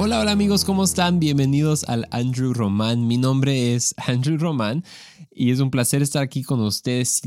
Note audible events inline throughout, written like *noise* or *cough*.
Hola, hola amigos, ¿cómo están? Bienvenidos al Andrew Román. Mi nombre es Andrew Román y es un placer estar aquí con ustedes.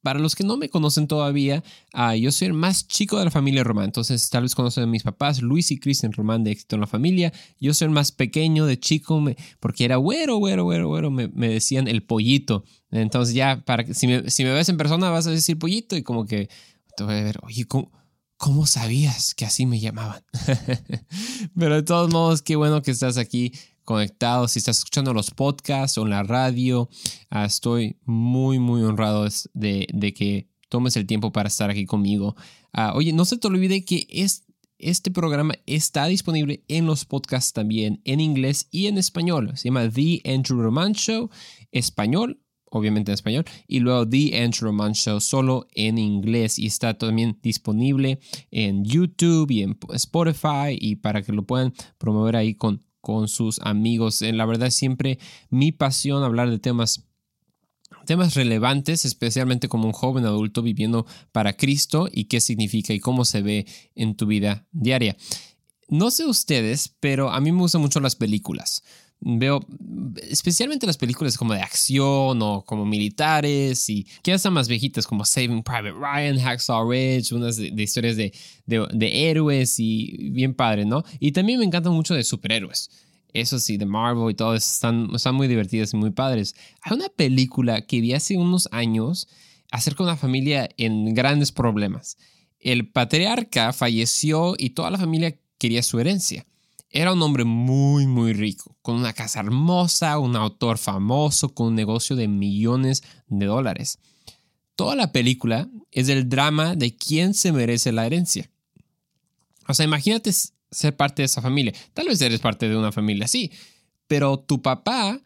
Para los que no me conocen todavía, uh, yo soy el más chico de la familia Román. Entonces, tal vez conocen a mis papás, Luis y Cristian Román de Éxito en la Familia. Yo soy el más pequeño de chico, porque era güero, güero, güero, güero. Me, me, decían el pollito. Entonces, ya, para que, si, me, si me ves en persona, vas a decir pollito y como que te voy a ver, oye, ¿cómo? ¿Cómo sabías que así me llamaban? *laughs* Pero de todos modos, qué bueno que estás aquí conectado. Si estás escuchando los podcasts o en la radio, uh, estoy muy, muy honrado de, que tomes el tiempo para estar aquí conmigo. Uh, oye, no se te olvide que es, este programa está disponible en los podcasts también, en inglés y en español. Se llama The Andrew Roman Show, español obviamente en español, y luego The Andrew Roman Show solo en inglés y está también disponible en YouTube y en Spotify y para que lo puedan promover ahí con, con sus amigos. Eh, la verdad siempre mi pasión hablar de temas temas relevantes, especialmente como un joven adulto viviendo para Cristo y qué significa y cómo se ve en tu vida diaria. No sé ustedes, pero a mí me gustan mucho las películas veo especialmente las películas como de acción o como militares y que están más viejitas como Saving Private Ryan, Hacksaw Ridge, unas de, historias de, de, héroes y bien padre, ¿no? Y también me encantan mucho de superhéroes. Eso sí, de Marvel y todo, están, están muy divertidas y muy padres. Hay una película que vi hace unos años acerca de una familia en grandes problemas. El patriarca falleció y toda la familia quería su herencia. Era un hombre muy, muy rico, con una casa hermosa, un autor famoso, con un negocio de millones de dólares. Toda la película es el drama de quién se merece la herencia. O sea, imagínate ser parte de esa familia. Tal vez eres parte de una familia así, pero tu papá,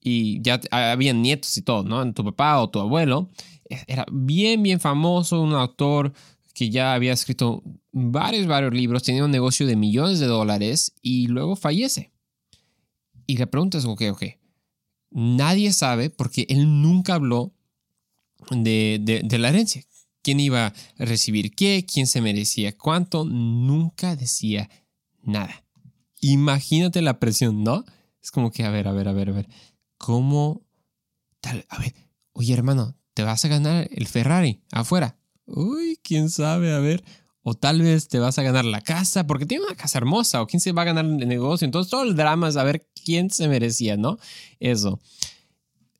y ya había nietos y todo, ¿no? Tu papá o tu abuelo e, era bien, bien famoso, un autor que ya había escrito varios, varios libros, tenía un negocio de millones de dólares y luego fallece. Y la pregunta es, ok, nadie sabe porque él nunca habló de, de, la herencia. ¿Quién iba a recibir qué? ¿Quién se merecía cuánto? Nunca decía nada. Imagínate la presión, ¿no? Es como que, a ver, a ver, a ver, a ver. ¿Cómo? Tal, a ver, oye hermano, te vas a ganar el Ferrari afuera. Uy, quién sabe, a ver. O tal vez te vas a ganar la casa porque tiene una casa hermosa. O quién se va a ganar el negocio. Entonces todo el drama es a ver quién se merecía, ¿no? Eso.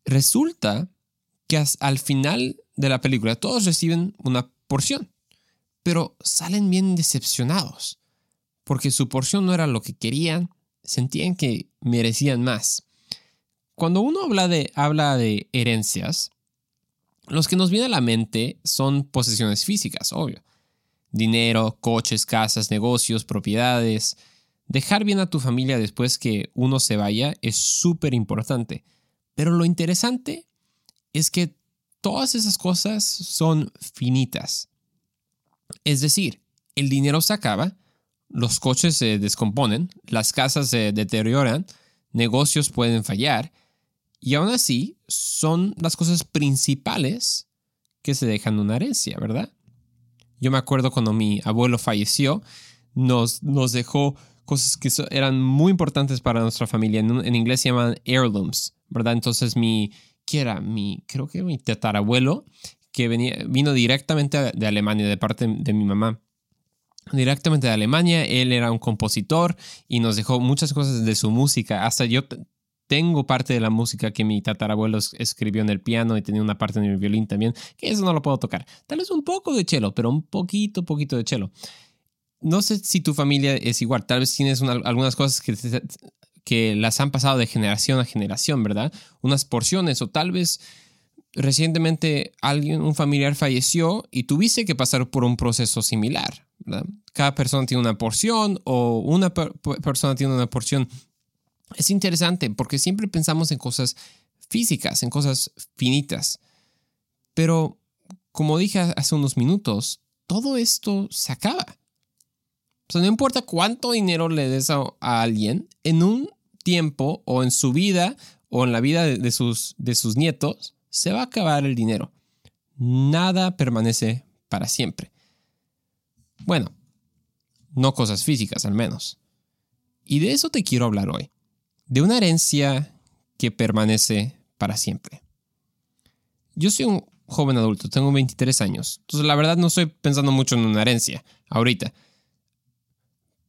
Resulta que al final de la película todos reciben una porción. Pero salen bien decepcionados. Porque su porción no era lo que querían. Sentían que merecían más. Cuando uno habla de, habla de herencias, los que nos viene a la mente son posesiones físicas, obvio. Dinero, coches, casas, negocios, propiedades. Dejar bien a tu familia después que uno se vaya es súper importante. Pero lo interesante es que todas esas cosas son finitas. Es decir, el dinero se acaba, los coches se descomponen, las casas se deterioran, negocios pueden fallar y aún así, son las cosas principales que se dejan una herencia, ¿verdad? Yo me acuerdo cuando mi abuelo falleció, nos, nos dejó cosas que eran muy importantes para nuestra familia. En, inglés se llaman heirlooms, ¿verdad? Entonces mi, ¿qué era? Mi, creo que mi tatarabuelo, que venía, vino directamente de Alemania, de parte de mi mamá. Directamente de Alemania, él era un compositor y nos dejó muchas cosas de su música. Hasta yo tengo parte de la música que mi tatarabuelo escribió en el piano y tenía una parte en el violín también, que eso no lo puedo tocar. Tal vez un poco de cello, pero un poquito, poquito de cello. No sé si tu familia es igual, tal vez tienes algunas cosas que, que las han pasado de generación a generación, ¿verdad? Unas porciones o tal vez recientemente alguien, un familiar falleció y tuviste que pasar por un proceso similar. Cada persona tiene una porción o una persona tiene una porción es interesante porque siempre pensamos en cosas físicas, en cosas finitas. Pero, como dije hace unos minutos, todo esto se acaba. O sea, no importa cuánto dinero le des a, alguien, en un tiempo o en su vida o en la vida de, sus, de sus nietos, se va a acabar el dinero. Nada permanece para siempre. Bueno, no cosas físicas al menos. Y de eso te quiero hablar hoy, de una herencia que permanece para siempre. Yo soy un joven adulto, tengo 23 años, entonces la verdad no estoy pensando mucho en una herencia ahorita.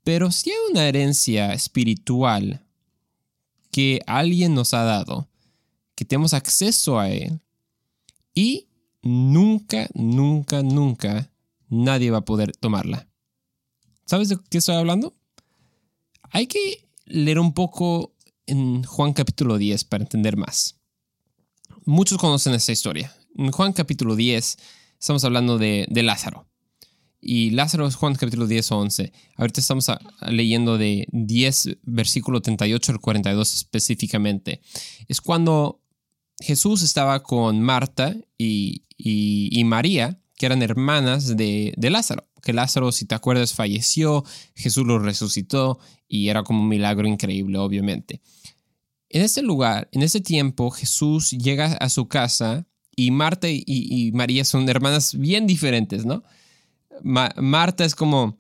Pero si hay una herencia espiritual que alguien nos ha dado, que tenemos acceso a él, y nunca, nunca, nunca nadie va a poder tomarla. ¿Sabes de qué estoy hablando? Hay que leer un poco en Juan capítulo 10 para entender más. Muchos conocen esta historia. En Juan capítulo 10 estamos hablando de, Lázaro. Y Lázaro es Juan capítulo 10 o 11. Ahorita estamos leyendo de 10, versículo 38 al 42 específicamente. Es cuando Jesús estaba con Marta y, María, que eran hermanas de, de, Lázaro. Que Lázaro, si te acuerdas, falleció, Jesús lo resucitó y era como un milagro increíble, obviamente. En este lugar, en ese tiempo, Jesús llega a su casa y Marta y, María son hermanas bien diferentes, ¿no? Marta es como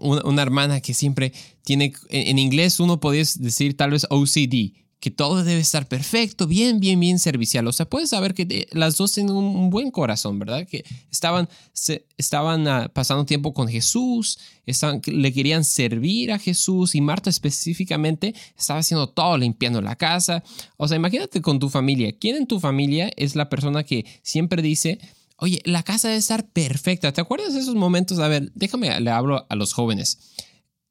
una, hermana que siempre tiene, en, inglés uno podría decir tal vez OCD, que todo debe estar perfecto, bien, bien, bien servicial. O sea, puedes saber que las dos tienen un, buen corazón, ¿verdad? Que estaban, estaban ah, pasando tiempo con Jesús, estaban, le querían servir a Jesús y Marta específicamente estaba haciendo todo, limpiando la casa. O sea, imagínate con tu familia. ¿Quién en tu familia es la persona que siempre dice, oye, la casa debe estar perfecta? ¿Te acuerdas de esos momentos? A ver, déjame, le hablo a los jóvenes.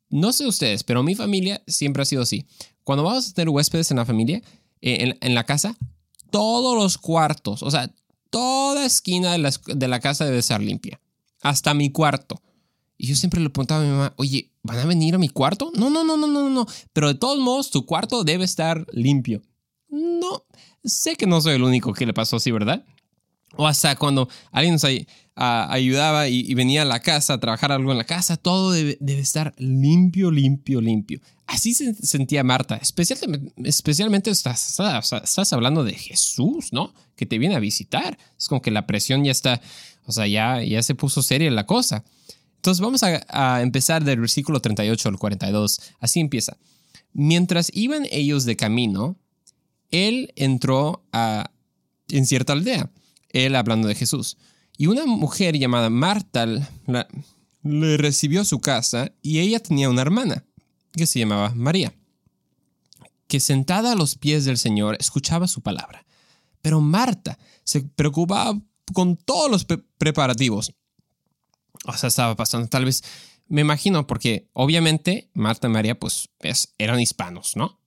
No sé ustedes, pero mi familia siempre ha sido así. Cuando vamos a tener huéspedes en la familia, eh, en, la casa, todos los cuartos, o sea, toda esquina de la, de la casa debe estar limpia. Hasta mi cuarto. Y yo siempre le preguntaba a mi mamá, oye, ¿van a venir a mi cuarto? No, no, no, no, no, no. Pero de todos modos, tu cuarto debe estar limpio. No, sé que no soy el único que le pasó así, ¿verdad? O hasta cuando alguien nos ayudaba y, venía a la casa a trabajar algo en la casa, todo debe, estar limpio, limpio, limpio. Así se sentía Marta, especialmente, especialmente estás, estás, hablando de Jesús, ¿no? Que te viene a visitar. Es como que la presión ya está, o sea, ya, ya se puso seria la cosa. Entonces vamos a, a empezar del versículo 38 al 42. Así empieza. Mientras iban ellos de camino, él entró a, en cierta aldea él hablando de Jesús. Y una mujer llamada Marta le recibió a su casa y ella tenía una hermana que se llamaba María, que sentada a los pies del Señor escuchaba su palabra. Pero Marta se preocupaba con todos los preparativos. O sea, estaba pasando, tal vez, me imagino, porque obviamente Marta y María pues eran hispanos, ¿no?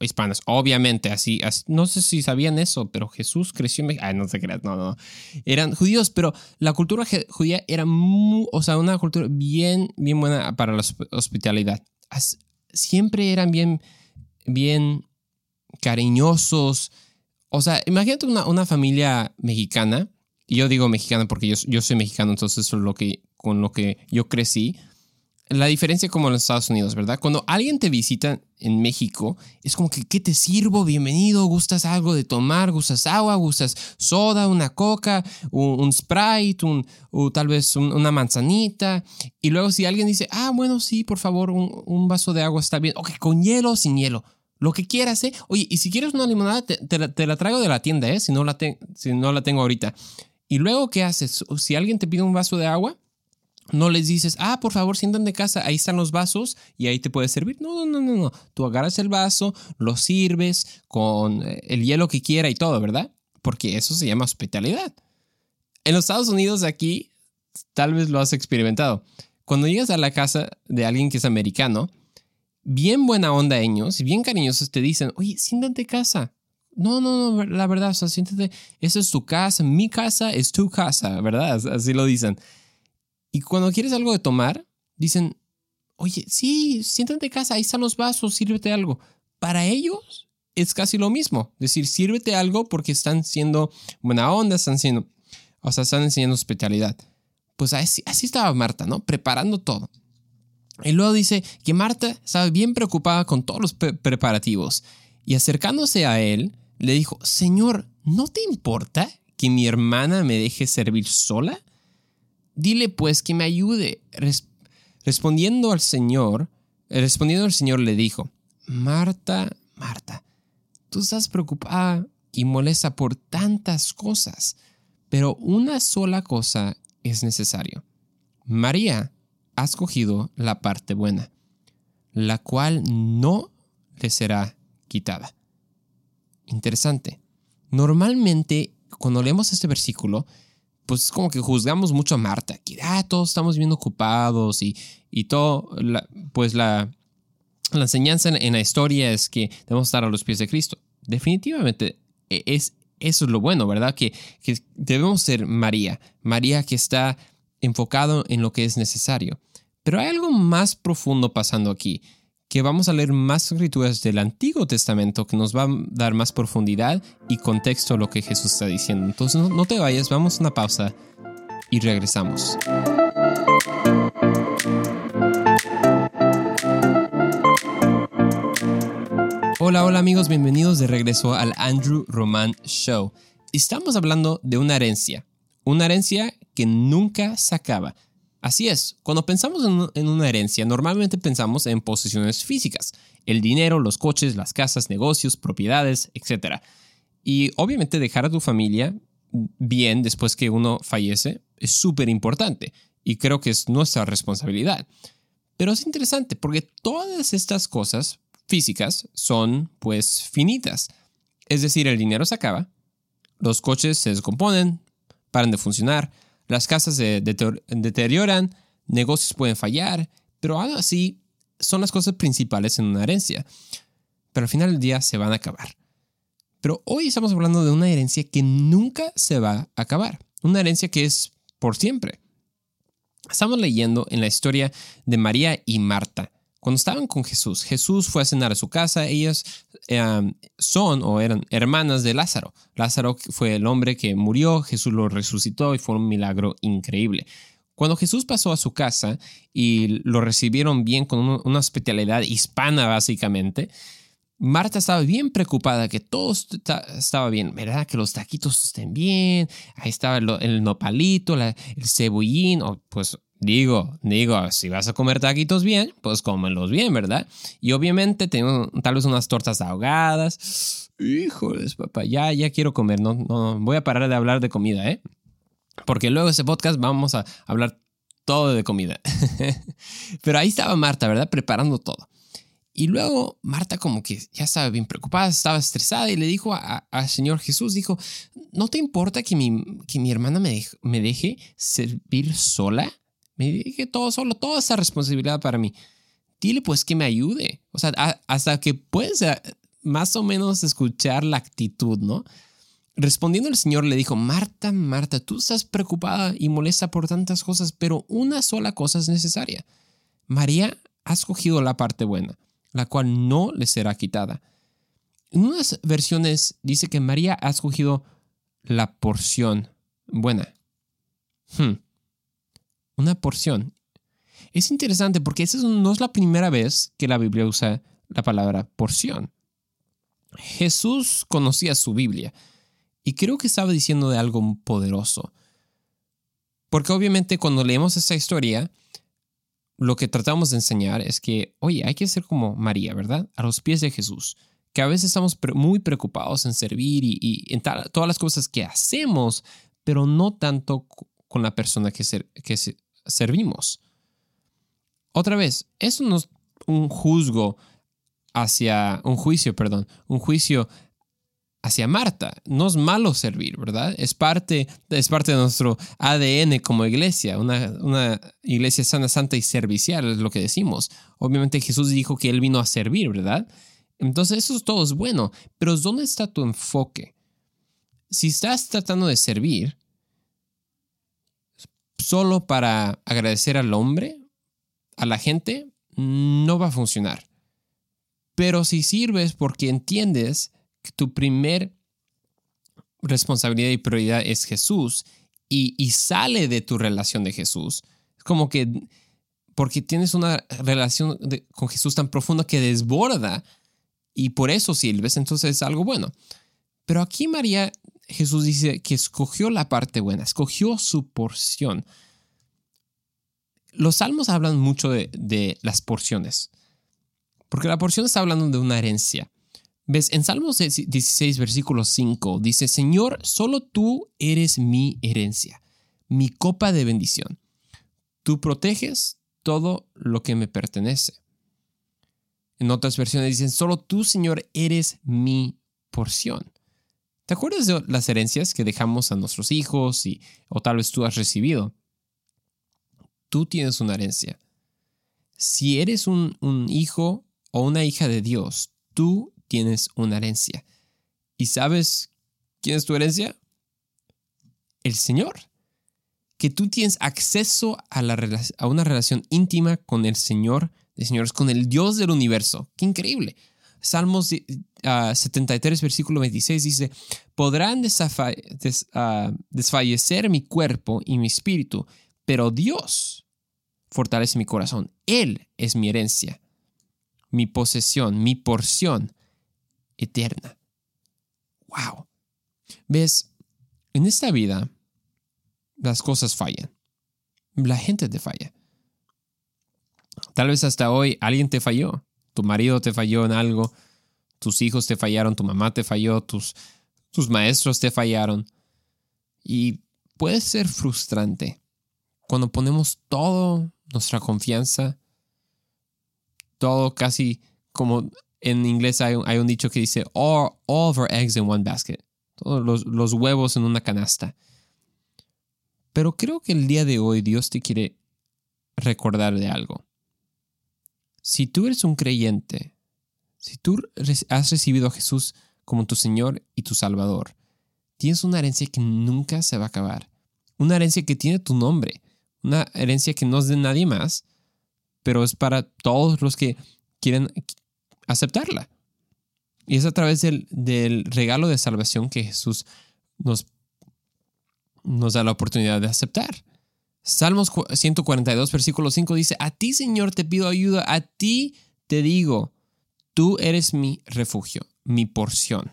Hispanas, obviamente, así, no sé si sabían eso, pero Jesús creció en México, ay, no se creas, no, no, eran judíos, pero la cultura judía era, o sea, una cultura bien, bien buena para la hospitalidad. Siempre eran bien, bien cariñosos, o sea, imagínate una, una familia mexicana, y yo digo mexicana porque yo, yo soy mexicano, entonces eso es lo que, con lo que yo crecí, la diferencia como en los Estados Unidos, ¿verdad? Cuando alguien te visita en México, es como que, ¿qué te sirvo? Bienvenido, ¿gustas algo de tomar? ¿Gustas agua? ¿Gustas soda? ¿Una coca? ¿Un, Sprite? Un, o tal vez una manzanita? Y luego si alguien dice, ah, bueno, sí, por favor, un, vaso de agua está bien. Ok, con hielo o sin hielo. Lo que quieras, ¿eh? Oye, y si quieres una limonada, te, la, traigo de la tienda, ¿eh? Si no la, si no la tengo ahorita. Y luego, ¿qué haces? Si alguien te pide un vaso de agua, no les dices, ah, por favor, sientan de casa, ahí están los vasos y ahí te puedes servir. No, no, no, no. Tú agarras el vaso, lo sirves con eh, el hielo que quiera y todo, ¿verdad? Porque eso se llama hospitalidad. En los Estados Unidos, aquí, tal vez lo has experimentado. Cuando llegas a la casa de alguien que es americano, bien buena onda ellos y bien cariñosos te dicen, oye, siéntate casa. No, no, no, la verdad, o sea, siéntate, esa es tu casa, mi casa es tu casa, ¿verdad? Así lo dicen. Y cuando quieres algo de tomar, dicen, oye, sí, siéntate en casa, ahí están los vasos, sírvete algo. Para ellos es casi lo mismo. Decir, sírvete algo porque están siendo buena onda, están siendo, o sea, están enseñando hospitalidad. Pues así, así estaba Marta, ¿no? Preparando todo. Y luego dice que Marta estaba bien preocupada con todos los preparativos. Y acercándose a él, le dijo, Señor, ¿no te importa que mi hermana me deje servir sola? Dile pues que me ayude. respondiendo al Señor, Respondiendo el Señor le dijo, Marta, Marta, tú estás preocupada y molesta por tantas cosas, pero una sola cosa es necesario. María ha escogido la parte buena, la cual no le será quitada. Interesante. Normalmente, cuando leemos este versículo, pues es como que juzgamos mucho a Marta, que ah, todos estamos bien ocupados y, y todo, pues la, la enseñanza en, la historia es que debemos estar a los pies de Cristo. Definitivamente e, es, eso es lo bueno, ¿verdad? Que, que debemos ser María, María que está enfocado en lo que es necesario. Pero hay algo más profundo pasando aquí que vamos a leer más escrituras del Antiguo Testamento que nos va a dar más profundidad y contexto a lo que Jesús está diciendo. Entonces no, te vayas, vamos a una pausa y regresamos. Hola, hola amigos, bienvenidos de regreso al Andrew Roman Show. Estamos hablando de una herencia, una herencia que nunca se acaba Así es, cuando pensamos en una herencia, normalmente pensamos en posesiones físicas, el dinero, los coches, las casas, negocios, propiedades, etc. Y obviamente dejar a tu familia bien después que uno fallece es súper importante y creo que es nuestra responsabilidad. Pero es interesante porque todas estas cosas físicas son pues finitas. Es decir, el dinero se acaba, los coches se descomponen, paran de funcionar, las casas se deterioran, negocios pueden fallar, pero aún así son las cosas principales en una herencia. Pero al final del día se van a acabar. Pero hoy estamos hablando de una herencia que nunca se va a acabar. Una herencia que es por siempre. Estamos leyendo en la historia de María y Marta. Cuando estaban con Jesús, Jesús fue a cenar a su casa. Ellas em, son o eran hermanas de Lázaro. Lázaro fue el hombre que murió, Jesús lo resucitó y fue un milagro increíble. Cuando Jesús pasó a su casa y lo recibieron bien con una hospitalidad hispana básicamente, Marta estaba bien preocupada que todo estaba bien, ¿verdad? Que los taquitos estén bien, ahí estaba el, nopalito, el cebollín, o pues Digo, digo, si vas a comer taquitos bien, pues cómelos bien, ¿verdad? Y obviamente tengo tal vez unas tortas ahogadas. Híjoles, papá, ya, ya quiero comer. No, no, voy a parar de hablar de comida, ¿eh? Porque luego ese podcast vamos a hablar todo de comida. *laughs* Pero ahí estaba Marta, ¿verdad? Preparando todo. Y luego Marta como que ya estaba bien preocupada, estaba estresada y le dijo al Señor Jesús, dijo, ¿no te importa que mi, que mi hermana me, me deje servir sola? Me dije todo solo, toda esa responsabilidad para mí. Dile pues que me ayude. O sea, hasta que puedes eh, más o menos escuchar la actitud, ¿no? Respondiendo el Señor le dijo, Marta, Marta, tú estás preocupada y molesta por tantas cosas, pero una sola cosa es necesaria. María ha escogido la parte buena, la cual no le será quitada. En unas versiones dice que María ha escogido la porción buena. Hmm una porción. Es interesante porque esa no es la primera vez que la Biblia usa la palabra porción. Jesús conocía su Biblia y creo que estaba diciendo de algo poderoso. Porque obviamente cuando leemos esta historia, lo que tratamos de enseñar es que, oye, hay que ser como María, ¿verdad? A los pies de Jesús. Que a veces estamos muy preocupados en servir y, en todas las cosas que hacemos, pero no tanto con la persona que, que, servimos. Otra vez, eso no es un juzgo hacia, un juicio, perdón, un juicio hacia Marta. No es malo servir, ¿verdad? Es parte, es parte de nuestro ADN como iglesia, una, una, iglesia sana, santa y servicial, es lo que decimos. Obviamente Jesús dijo que Él vino a servir, ¿verdad? Entonces eso todo es bueno, pero ¿dónde está tu enfoque? Si estás tratando de servir, solo para agradecer al hombre, a la gente, no va a funcionar. Pero si sirves porque entiendes que tu primer responsabilidad y prioridad es Jesús y, sale de tu relación de Jesús, es como que porque tienes una relación con Jesús tan profunda que desborda y por eso sirves, entonces es algo bueno. Pero aquí María Jesús dice que escogió la parte buena, escogió su porción. Los salmos hablan mucho de, las porciones. Porque la porción está hablando de una herencia. ¿Ves? En Salmos 16, versículo 5 dice, Señor, solo tú eres mi herencia, mi copa de bendición. Tú proteges todo lo que me pertenece. En otras versiones dicen, solo tú, Señor, eres mi porción. ¿Te acuerdas de las herencias que dejamos a nuestros hijos y, o tal vez tú has recibido? Tú tienes una herencia. Si eres un, hijo o una hija de Dios, tú tienes una herencia. ¿Y sabes quién es tu herencia? El Señor. Que tú tienes acceso a, la, a una relación íntima con el Señor de señores, con el Dios del universo. ¡Qué increíble! Salmos 73, versículo 26 dice, podrán ah, desfallecer mi cuerpo y mi espíritu, pero Dios fortalece mi corazón. Él es mi herencia, mi posesión, mi porción eterna. ¡Wow! ¿Ves? En esta vida las cosas fallan. La gente te falla. Tal vez hasta hoy alguien te falló. Tu marido te falló en algo. Tus hijos te fallaron. Tu mamá te falló. Tus, tus maestros te fallaron. Y puede ser frustrante cuando ponemos toda nuestra confianza, todo casi como en inglés hay, un dicho que dice, all, of our eggs in one basket. Todos los, los huevos en una canasta. Pero creo que el día de hoy Dios te quiere recordar de algo. Si tú eres un creyente, si tú has recibido a Jesús como tu Señor y tu Salvador, tienes una herencia que nunca se va a acabar. Una herencia que tiene tu nombre. Una herencia que no es de nadie más, pero es para todos los que quieren aceptarla. Y es a través del, regalo de salvación que Jesús nos, nos da la oportunidad de aceptar. Salmos 142, versículo 5 dice, a ti Señor te pido ayuda, a ti te digo, tú eres mi refugio, mi porción.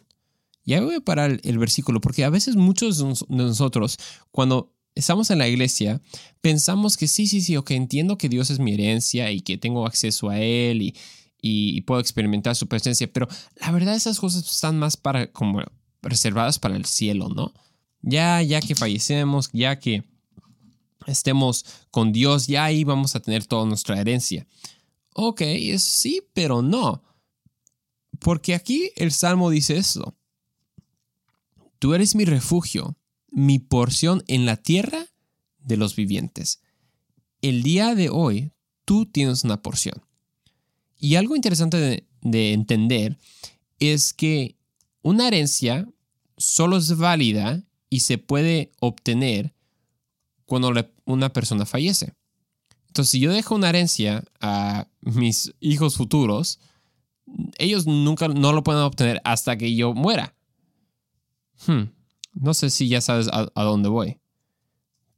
Ya voy a parar el versículo porque a veces muchos de nosotros, cuando estamos en la iglesia, pensamos que sí, sí, sí, ok, entiendo que Dios es mi herencia y que tengo acceso a Él y, y, puedo experimentar su presencia, pero la verdad esas cosas están más para como reservadas para el cielo, ¿no? Ya, ya que fallecemos, ya que estemos con Dios, ya ahí vamos a tener toda nuestra herencia. Ok, sí, pero no. Porque aquí el Salmo dice eso. Tú eres mi refugio, mi porción en la tierra de los vivientes. El día de hoy, tú tienes una porción. Y algo interesante de, entender es que una herencia solo es válida y se puede obtener cuando una persona fallece. Entonces, si yo dejo una herencia a mis hijos futuros, ellos nunca no lo pueden obtener hasta que yo muera. Hmm, no sé si ya sabes a dónde voy.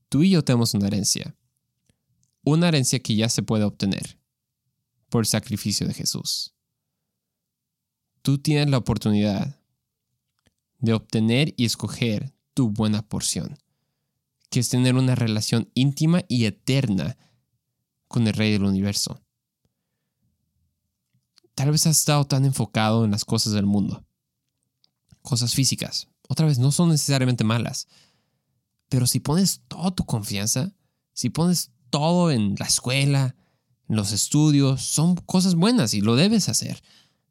Tú y yo tenemos una herencia. Una herencia que ya se puede obtener por el sacrificio de Jesús. Tú tienes la oportunidad de obtener y escoger tu buena porción, que es tener una relación íntima y eterna con el Rey del Universo. Tal vez has estado tan enfocado en las cosas del mundo, cosas físicas. Otra vez, no son necesariamente malas, pero si pones toda tu confianza, si pones todo en la escuela, los estudios, son cosas buenas y lo debes hacer,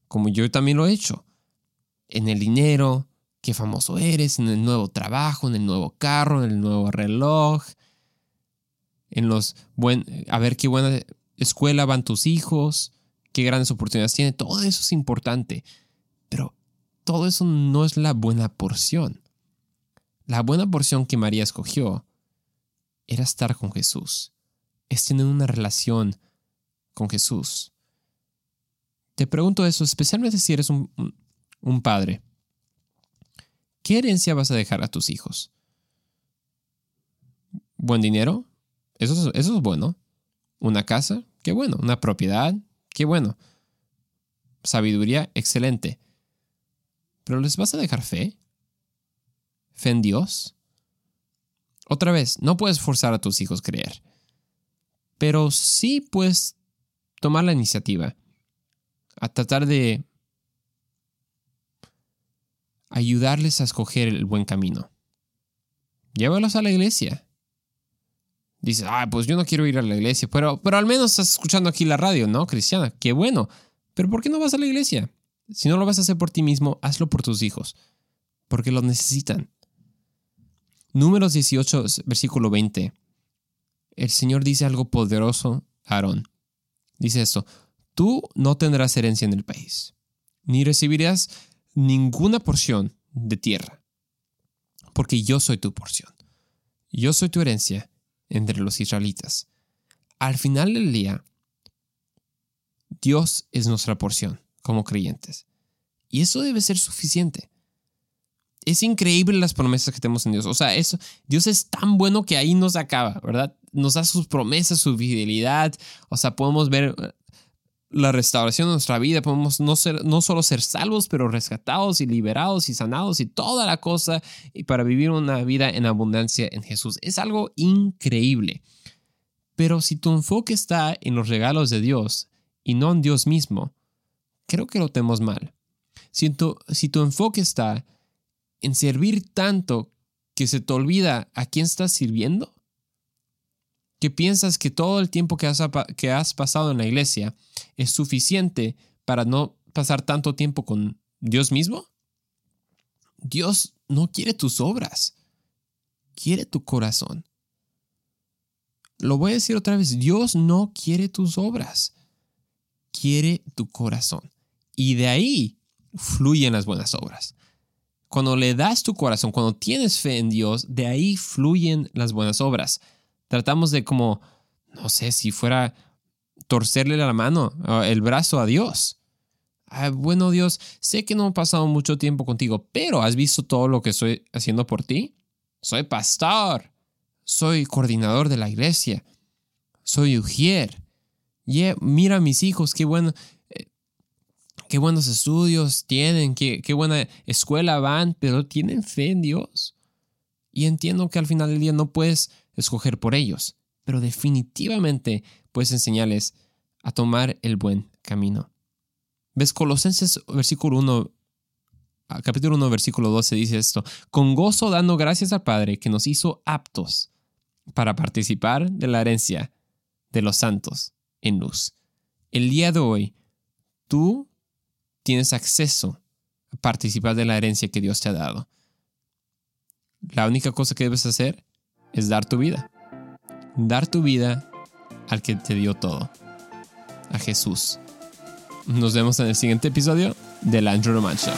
como yo también lo he hecho. En el dinero, qué famoso eres, en el nuevo trabajo, en el nuevo carro, en el nuevo reloj, en los buen, a ver qué buena escuela van tus hijos, qué grandes oportunidades tiene, todo eso es importante, pero todo eso no es la buena porción. La buena porción que María escogió era estar con Jesús, es tener una relación con Jesús. Te pregunto eso, especialmente si eres un, padre. ¿Qué herencia vas a dejar a tus hijos? ¿Buen dinero? Eso, eso es bueno. ¿Una casa? Qué bueno. ¿Una propiedad? Qué bueno. Sabiduría, excelente. ¿Pero les vas a dejar fe? ¿Fe en Dios? Otra vez, no puedes forzar a tus hijos a creer. Pero sí puedes tomar la iniciativa. a tratar de ayudarles a escoger el buen camino. Llévalos a la iglesia. Dices, ah, pues yo no quiero ir a la iglesia, pero, pero al menos estás escuchando aquí la radio, ¿no? Cristiana, qué bueno. Pero ¿por qué no vas a la iglesia? Si no lo vas a hacer por ti mismo, hazlo por tus hijos, porque lo necesitan. Números 18, versículo 20. El Señor dice algo poderoso a Aarón. Dice esto, tú no tendrás herencia en el país, ni recibirás ninguna porción de tierra, porque yo soy tu porción. Yo soy tu herencia entre los israelitas. Al final del día, Dios es nuestra porción como creyentes. Y eso debe ser suficiente. Es increíble las promesas que tenemos en Dios. O sea, eso, Dios es tan bueno que ahí nos acaba, ¿verdad? Nos da sus promesas, su fidelidad. O sea, podemos ver la restauración de nuestra vida, podemos no, ser, no solo ser salvos, pero rescatados y liberados y sanados y toda la cosa y para vivir una vida en abundancia en Jesús. Es algo increíble. Pero si tu enfoque está en los regalos de Dios y no en Dios mismo, creo que lo tenemos mal. Si tu, si tu enfoque está en servir tanto que se te olvida a quién estás sirviendo, que piensas que todo el tiempo que has, que has pasado en la iglesia es suficiente para no pasar tanto tiempo con Dios mismo? Dios no quiere tus obras, quiere tu corazón. Lo voy a decir otra vez, Dios no quiere tus obras, quiere tu corazón. Y de ahí fluyen las buenas obras. Cuando le das tu corazón, cuando tienes fe en Dios, de ahí fluyen las buenas obras. Tratamos de como, no sé, si fuera torcerle la mano, el brazo a Dios. Ah, bueno Dios, sé que no he pasado mucho tiempo contigo, pero ¿has visto todo lo que estoy haciendo por ti? Soy pastor, soy coordinador de la iglesia, soy ujier. mira a mis hijos, qué bueno, eh, qué buenos estudios tienen, qué, qué buena escuela van, pero tienen fe en Dios. Y entiendo que al final del día no puedes escoger por ellos, pero definitivamente puedes enseñarles a tomar el buen camino. ¿Ves? Colosenses versículo 1, capítulo 1, versículo 12 dice esto, con gozo dando gracias al Padre que nos hizo aptos para participar de la herencia de los santos en luz. El día de hoy, tú tienes acceso a participar de la herencia que Dios te ha dado. La única cosa que debes hacer es dar tu vida. Dar tu vida al que te dio todo, a Jesús. Nos vemos en el siguiente episodio del Andrew Roman Show.